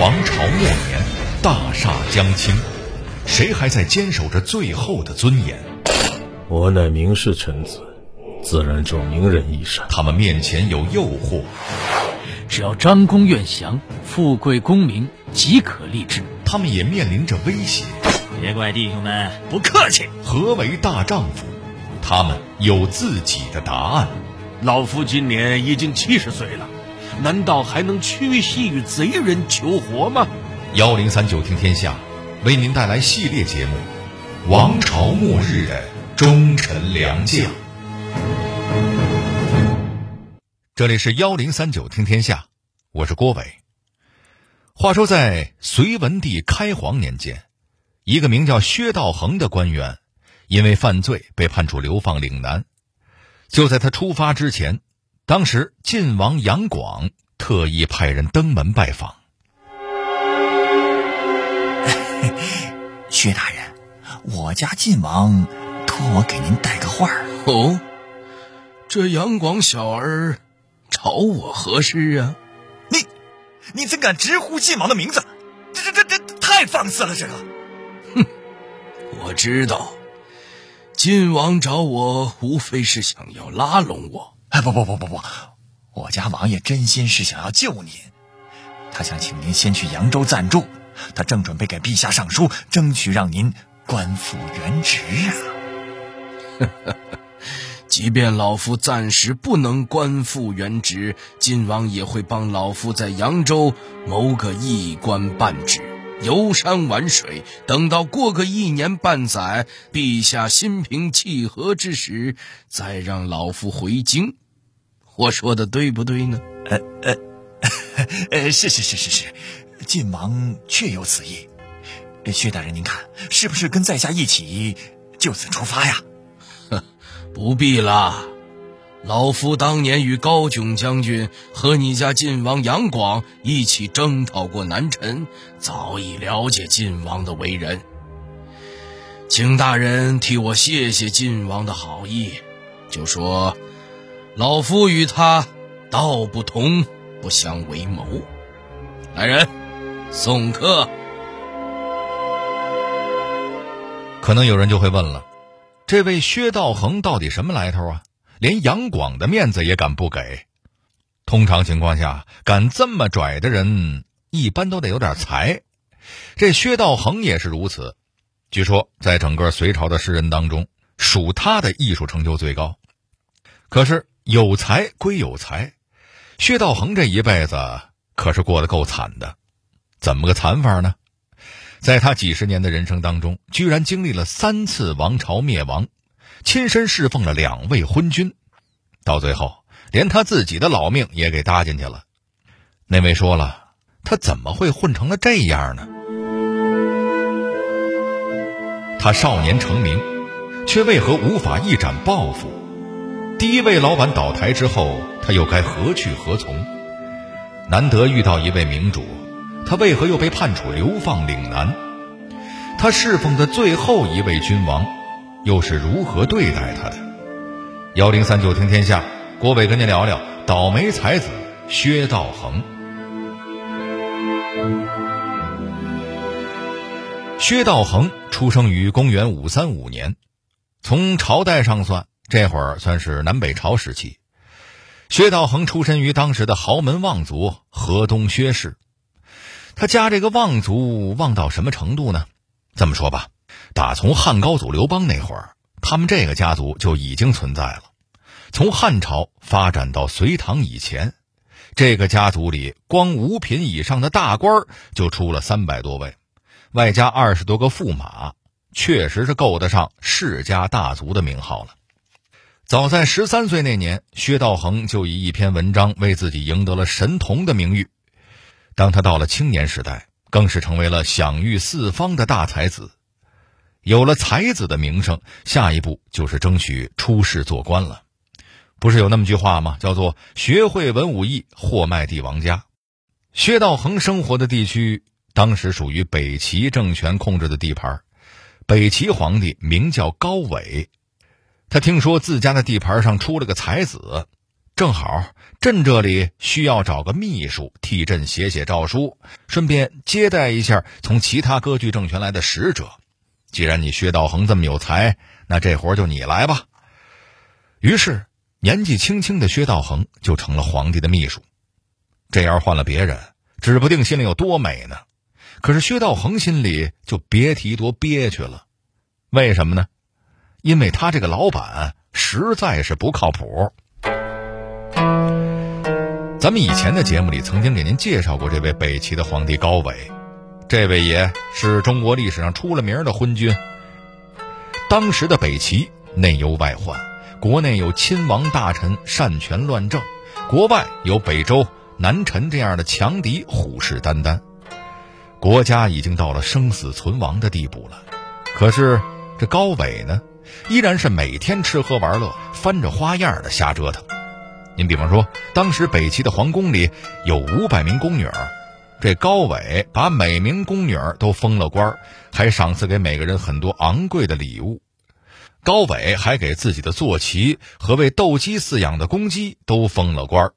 王朝末年，大厦将倾，谁还在坚守着最后的尊严？我乃名士臣子，自然受名人一身。他们面前有诱惑，只要张公愿降，富贵功名即可立志。他们也面临着威胁。别怪弟兄们不客气。何为大丈夫？他们有自己的答案。老夫今年已经七十岁了，难道还能屈膝与贼人求活吗？幺零三九听天下，为您带来系列节目《王朝末日的忠臣良将》。这里是幺零三九听天下，我是郭伟。话说，在隋文帝开皇年间，一个名叫薛道衡的官员，因为犯罪被判处流放岭南。就在他出发之前，当时晋王杨广特意派人登门拜访。薛大人，我家晋王托我给您带个话儿。哦，这杨广小儿找我何事啊？你，你怎敢直呼晋王的名字？这这这这太放肆了！这个，哼，我知道。晋王找我，无非是想要拉拢我。哎，不不不不不，我家王爷真心是想要救您，他想请您先去扬州暂住，他正准备给陛下上书，争取让您官复原职啊。即便老夫暂时不能官复原职，晋王也会帮老夫在扬州谋个一官半职。游山玩水，等到过个一年半载，陛下心平气和之时，再让老夫回京。我说的对不对呢？呃呃，呃，是是是是是，晋王确有此意。薛大人，您看是不是跟在下一起就此出发呀？哼，不必了。老夫当年与高炯将军和你家晋王杨广一起征讨过南陈，早已了解晋王的为人。请大人替我谢谢晋王的好意，就说老夫与他道不同，不相为谋。来人，送客。可能有人就会问了，这位薛道衡到底什么来头啊？连杨广的面子也敢不给？通常情况下，敢这么拽的人，一般都得有点才。这薛道衡也是如此。据说，在整个隋朝的诗人当中，属他的艺术成就最高。可是有才归有才，薛道衡这一辈子可是过得够惨的。怎么个惨法呢？在他几十年的人生当中，居然经历了三次王朝灭亡。亲身侍奉了两位昏君，到最后连他自己的老命也给搭进去了。那位说了，他怎么会混成了这样呢？他少年成名，却为何无法一展抱负？第一位老板倒台之后，他又该何去何从？难得遇到一位明主，他为何又被判处流放岭南？他侍奉的最后一位君王。又是如何对待他的？幺零三九听天下，郭伟跟您聊聊倒霉才子薛道衡。薛道衡出生于公元五三五年，从朝代上算，这会儿算是南北朝时期。薛道衡出身于当时的豪门望族河东薛氏，他家这个望族望到什么程度呢？这么说吧。打从汉高祖刘邦那会儿，他们这个家族就已经存在了。从汉朝发展到隋唐以前，这个家族里光五品以上的大官就出了三百多位，外加二十多个驸马，确实是够得上世家大族的名号了。早在十三岁那年，薛道衡就以一篇文章为自己赢得了神童的名誉。当他到了青年时代，更是成为了享誉四方的大才子。有了才子的名声，下一步就是争取出仕做官了。不是有那么句话吗？叫做“学会文武艺，货卖帝王家”。薛道衡生活的地区当时属于北齐政权控制的地盘，北齐皇帝名叫高纬。他听说自家的地盘上出了个才子，正好朕这里需要找个秘书替朕写写诏书，顺便接待一下从其他割据政权来的使者。既然你薛道衡这么有才，那这活就你来吧。于是，年纪轻轻的薛道衡就成了皇帝的秘书。这要换了别人，指不定心里有多美呢。可是薛道衡心里就别提多憋屈了。为什么呢？因为他这个老板实在是不靠谱。咱们以前的节目里曾经给您介绍过这位北齐的皇帝高纬，这位爷是中国历史上出了名的昏君。当时的北齐内忧外患，国内有亲王大臣擅权乱政，国外有北周。南陈这样的强敌虎视眈眈，国家已经到了生死存亡的地步了。可是这高纬呢，依然是每天吃喝玩乐，翻着花样的瞎折腾。您比方说，当时北齐的皇宫里有五百名宫女儿，这高纬把每名宫女儿都封了官，还赏赐给每个人很多昂贵的礼物。高纬还给自己的坐骑和为斗鸡饲养的公鸡都封了官。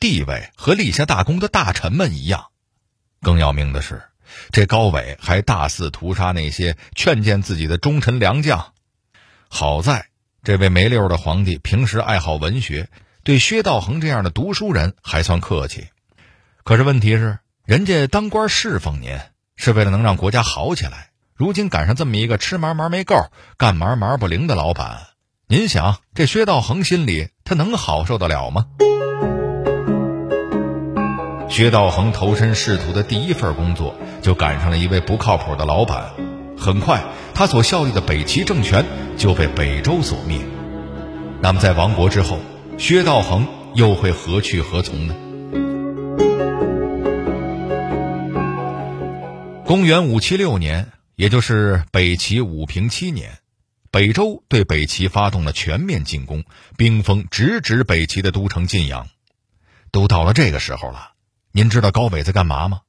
地位和立下大功的大臣们一样，更要命的是，这高纬还大肆屠杀那些劝谏自己的忠臣良将。好在这位没溜的皇帝平时爱好文学，对薛道衡这样的读书人还算客气。可是问题是，人家当官侍奉您，是为了能让国家好起来。如今赶上这么一个吃嘛嘛没够、干嘛嘛不灵的老板，您想这薛道衡心里他能好受得了吗？薛道衡投身仕途的第一份工作，就赶上了一位不靠谱的老板。很快，他所效力的北齐政权就被北周所灭。那么，在亡国之后，薛道衡又会何去何从呢？公元五七六年，也就是北齐武平七年，北周对北齐发动了全面进攻，兵锋直指北齐的都城晋阳。都到了这个时候了。您知道高纬在干嘛吗？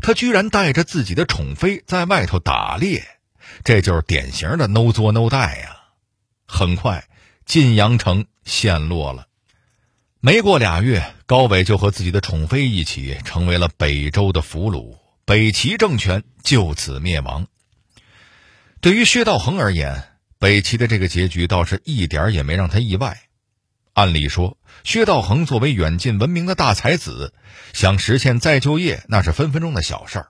他居然带着自己的宠妃在外头打猎，这就是典型的 “no 作 no 带”呀！很快，晋阳城陷落了。没过俩月，高纬就和自己的宠妃一起成为了北周的俘虏，北齐政权就此灭亡。对于薛道衡而言，北齐的这个结局倒是一点也没让他意外。按理说，薛道衡作为远近闻名的大才子，想实现再就业那是分分钟的小事儿。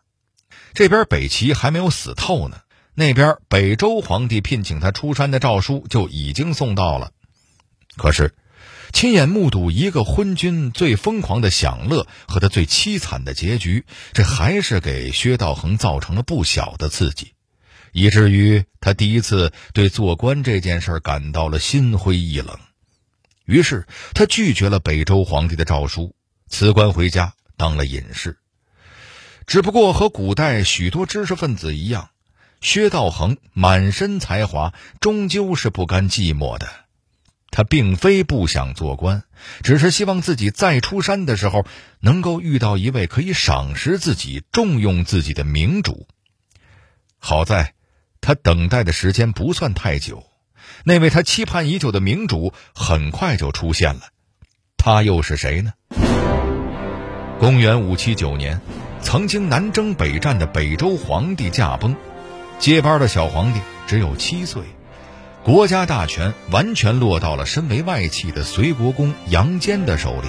这边北齐还没有死透呢，那边北周皇帝聘请他出山的诏书就已经送到了。可是，亲眼目睹一个昏君最疯狂的享乐和他最凄惨的结局，这还是给薛道衡造成了不小的刺激，以至于他第一次对做官这件事感到了心灰意冷。于是他拒绝了北周皇帝的诏书，辞官回家当了隐士。只不过和古代许多知识分子一样，薛道衡满身才华，终究是不甘寂寞的。他并非不想做官，只是希望自己再出山的时候，能够遇到一位可以赏识自己、重用自己的明主。好在，他等待的时间不算太久。那位他期盼已久的明主很快就出现了，他又是谁呢？公元五七九年，曾经南征北战的北周皇帝驾崩，接班的小皇帝只有七岁，国家大权完全落到了身为外戚的隋国公杨坚的手里。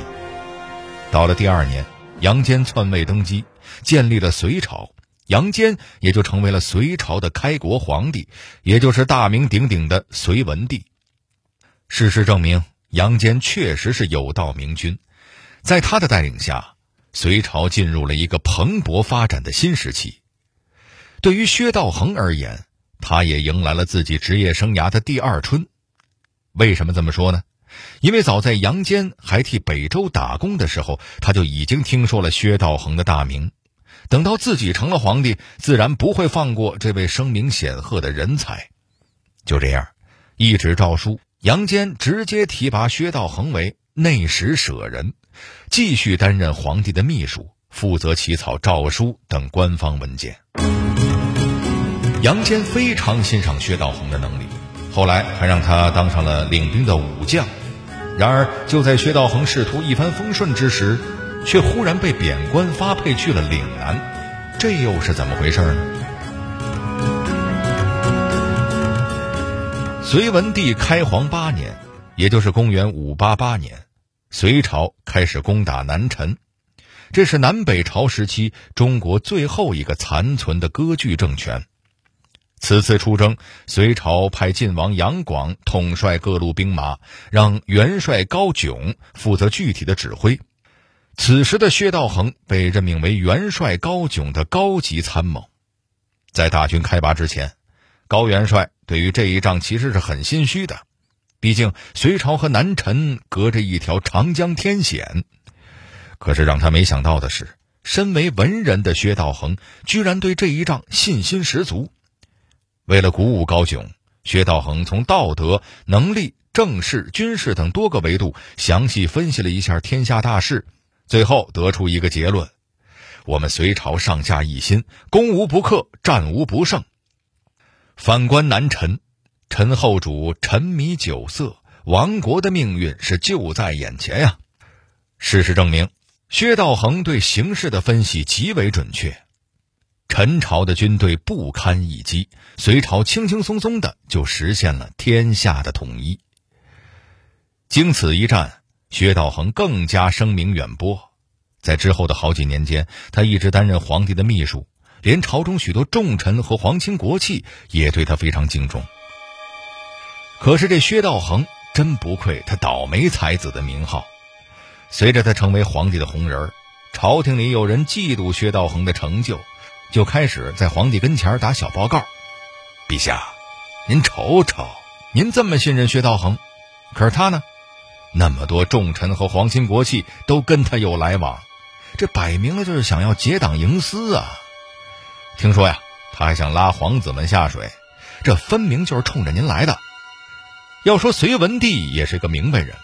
到了第二年，杨坚篡位登基，建立了隋朝。杨坚也就成为了隋朝的开国皇帝，也就是大名鼎鼎的隋文帝。事实证明，杨坚确实是有道明君，在他的带领下，隋朝进入了一个蓬勃发展的新时期。对于薛道衡而言，他也迎来了自己职业生涯的第二春。为什么这么说呢？因为早在杨坚还替北周打工的时候，他就已经听说了薛道衡的大名。等到自己成了皇帝，自然不会放过这位声名显赫的人才。就这样，一纸诏书，杨坚直接提拔薛道衡为内史舍人，继续担任皇帝的秘书，负责起草诏书等官方文件。杨坚非常欣赏薛道衡的能力，后来还让他当上了领兵的武将。然而，就在薛道衡仕途一帆风顺之时，却忽然被贬官发配去了岭南，这又是怎么回事呢？隋文帝开皇八年，也就是公元五八八年，隋朝开始攻打南陈，这是南北朝时期中国最后一个残存的割据政权。此次出征，隋朝派晋王杨广统帅各路兵马，让元帅高炯负责具体的指挥。此时的薛道衡被任命为元帅高炯的高级参谋。在大军开拔之前，高元帅对于这一仗其实是很心虚的，毕竟隋朝和南陈隔着一条长江天险。可是让他没想到的是，身为文人的薛道衡居然对这一仗信心十足。为了鼓舞高炯，薛道衡从道德、能力、政事、军事等多个维度详细分析了一下天下大势，最后得出一个结论：我们隋朝上下一心，攻无不克，战无不胜。反观南陈，陈后主沉迷酒色，亡国的命运是就在眼前呀。事实证明，薛道衡对形势的分析极为准确。陈朝的军队不堪一击，隋朝轻轻松松的就实现了天下的统一。经此一战，薛道衡更加声名远播。在之后的好几年间，他一直担任皇帝的秘书，连朝中许多重臣和皇亲国戚也对他非常敬重。可是这薛道衡真不愧他倒霉才子的名号，随着他成为皇帝的红人朝廷里有人嫉妒薛道衡的成就。就开始在皇帝跟前打小报告，陛下，您瞅瞅，您这么信任薛道衡，可是他呢，那么多重臣和皇亲国戚都跟他有来往，这摆明了就是想要结党营私啊！听说呀，他还想拉皇子们下水，这分明就是冲着您来的。要说隋文帝也是个明白人，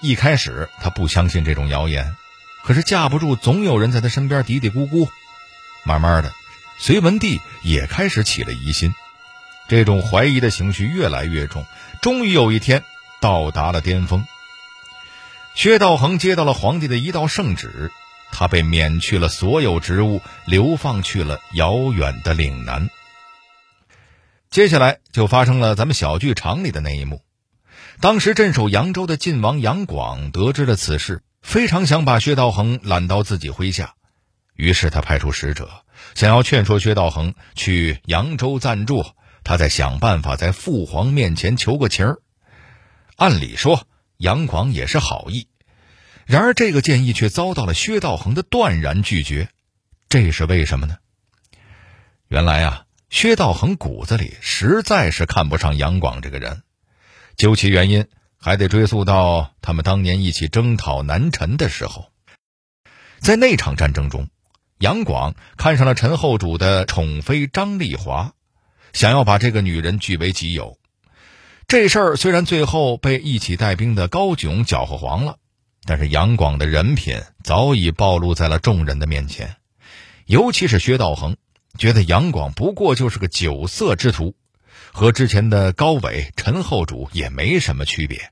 一开始他不相信这种谣言，可是架不住总有人在他身边嘀嘀咕咕，慢慢的。隋文帝也开始起了疑心，这种怀疑的情绪越来越重，终于有一天到达了巅峰。薛道衡接到了皇帝的一道圣旨，他被免去了所有职务，流放去了遥远的岭南。接下来就发生了咱们小剧场里的那一幕。当时镇守扬州的晋王杨广得知了此事，非常想把薛道衡揽到自己麾下，于是他派出使者。想要劝说薛道衡去扬州暂住，他再想办法在父皇面前求个情儿。按理说，杨广也是好意，然而这个建议却遭到了薛道衡的断然拒绝。这是为什么呢？原来啊，薛道衡骨子里实在是看不上杨广这个人。究其原因，还得追溯到他们当年一起征讨南陈的时候，在那场战争中。杨广看上了陈后主的宠妃张丽华，想要把这个女人据为己有。这事儿虽然最后被一起带兵的高炯搅和黄了，但是杨广的人品早已暴露在了众人的面前。尤其是薛道衡，觉得杨广不过就是个酒色之徒，和之前的高伟、陈后主也没什么区别。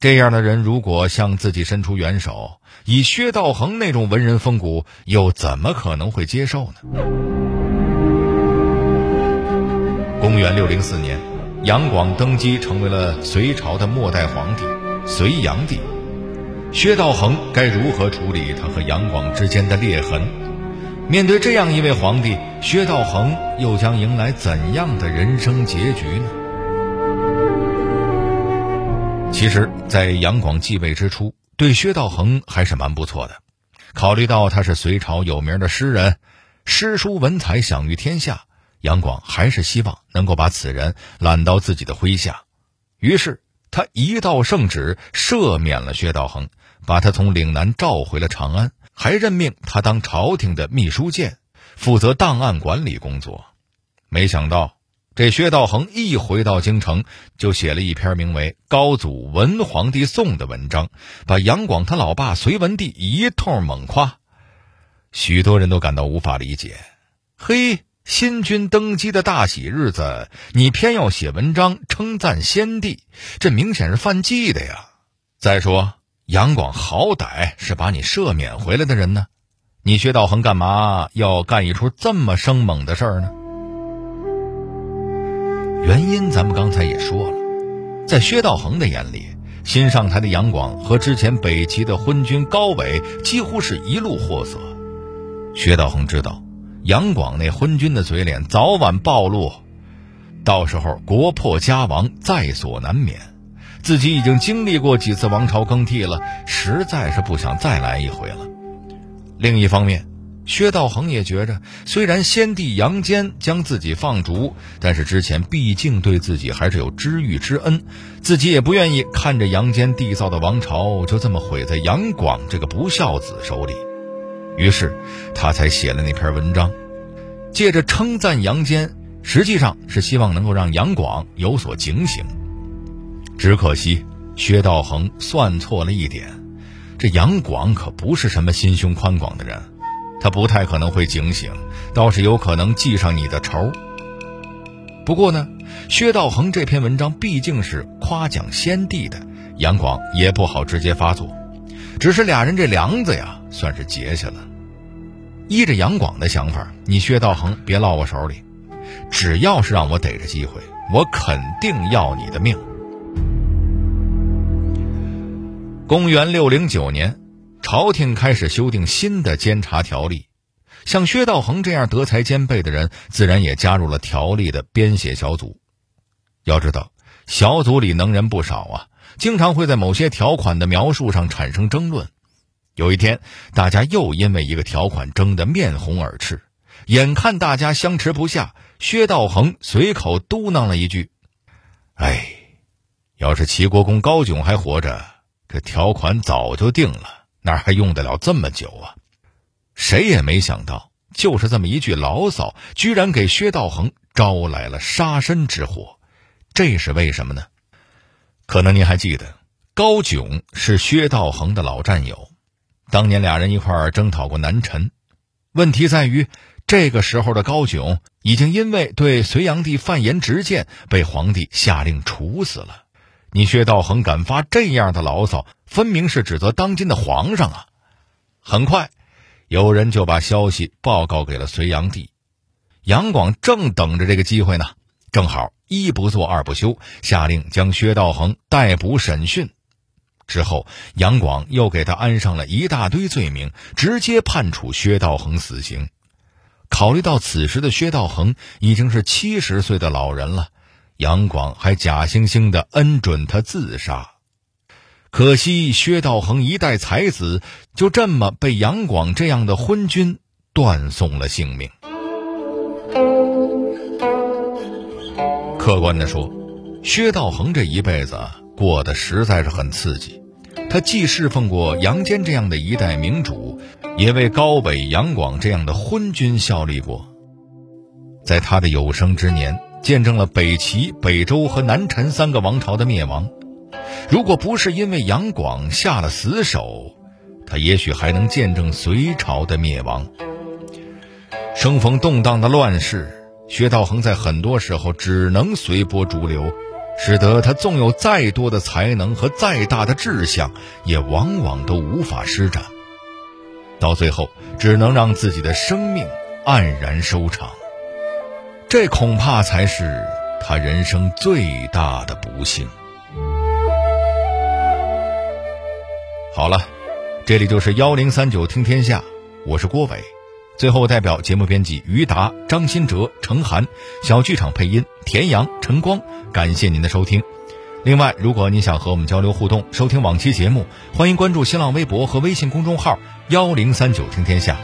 这样的人如果向自己伸出援手，以薛道衡那种文人风骨，又怎么可能会接受呢？公元六零四年，杨广登基，成为了隋朝的末代皇帝隋炀帝。薛道衡该如何处理他和杨广之间的裂痕？面对这样一位皇帝，薛道衡又将迎来怎样的人生结局呢？其实，在杨广继位之初，对薛道衡还是蛮不错的。考虑到他是隋朝有名的诗人，诗书文采享誉天下，杨广还是希望能够把此人揽到自己的麾下。于是，他一道圣旨赦免了薛道衡，把他从岭南召回了长安，还任命他当朝廷的秘书监，负责档案管理工作。没想到。这薛道衡一回到京城，就写了一篇名为《高祖文皇帝颂》的文章，把杨广他老爸隋文帝一通猛夸。许多人都感到无法理解：嘿，新君登基的大喜日子，你偏要写文章称赞先帝，这明显是犯忌的呀！再说杨广好歹是把你赦免回来的人呢，你薛道衡干嘛要干一出这么生猛的事儿呢？原因咱们刚才也说了，在薛道衡的眼里，新上台的杨广和之前北齐的昏君高纬几乎是一路货色。薛道衡知道，杨广那昏君的嘴脸早晚暴露，到时候国破家亡在所难免。自己已经经历过几次王朝更替了，实在是不想再来一回了。另一方面，薛道衡也觉着，虽然先帝杨坚将自己放逐，但是之前毕竟对自己还是有知遇之恩，自己也不愿意看着杨坚缔造的王朝就这么毁在杨广这个不孝子手里。于是，他才写了那篇文章，借着称赞杨坚，实际上是希望能够让杨广有所警醒。只可惜，薛道衡算错了一点，这杨广可不是什么心胸宽广的人，他不太可能会警醒，倒是有可能记上你的仇。不过呢，薛道衡这篇文章毕竟是夸奖先帝的，杨广也不好直接发作，只是俩人这梁子呀，算是结下了。依着杨广的想法，你薛道衡别落我手里，只要是让我逮着机会，我肯定要你的命。公元六零九年，朝廷开始修订新的监察条例，像薛道衡这样德才兼备的人，自然也加入了条例的编写小组。要知道，小组里能人不少啊，经常会在某些条款的描述上产生争论。有一天，大家又因为一个条款争得面红耳赤，眼看大家相持不下，薛道衡随口嘟囔了一句：“哎，要是齐国公高炯还活着。”这条款早就定了，哪还用得了这么久啊？谁也没想到，就是这么一句牢骚，居然给薛道衡招来了杀身之祸。这是为什么呢？可能您还记得，高炯是薛道衡的老战友，当年俩人一块儿征讨过南陈。问题在于，这个时候的高炯已经因为对隋炀帝犯言直谏，被皇帝下令处死了。你薛道衡敢发这样的牢骚，分明是指责当今的皇上啊！很快，有人就把消息报告给了隋炀帝。杨广正等着这个机会呢，正好一不做二不休，下令将薛道衡逮捕审讯。之后，杨广又给他安上了一大堆罪名，直接判处薛道衡死刑。考虑到此时的薛道衡已经是七十岁的老人了。杨广还假惺惺的恩准他自杀，可惜薛道衡一代才子就这么被杨广这样的昏君断送了性命。客观的说，薛道衡这一辈子过得实在是很刺激。他既侍奉过杨坚这样的一代明主，也为高纬、杨广这样的昏君效力过。在他的有生之年。见证了北齐、北周和南陈三个王朝的灭亡。如果不是因为杨广下了死手，他也许还能见证隋朝的灭亡。生逢动荡的乱世，薛道衡在很多时候只能随波逐流，使得他纵有再多的才能和再大的志向，也往往都无法施展。到最后，只能让自己的生命黯然收场。这恐怕才是他人生最大的不幸。好了，这里就是幺零三九听天下，我是郭伟。最后，代表节目编辑于达、张新哲、程涵，小剧场配音田阳、陈光，感谢您的收听。另外，如果您想和我们交流互动、收听往期节目，欢迎关注新浪微博和微信公众号幺零三九听天下。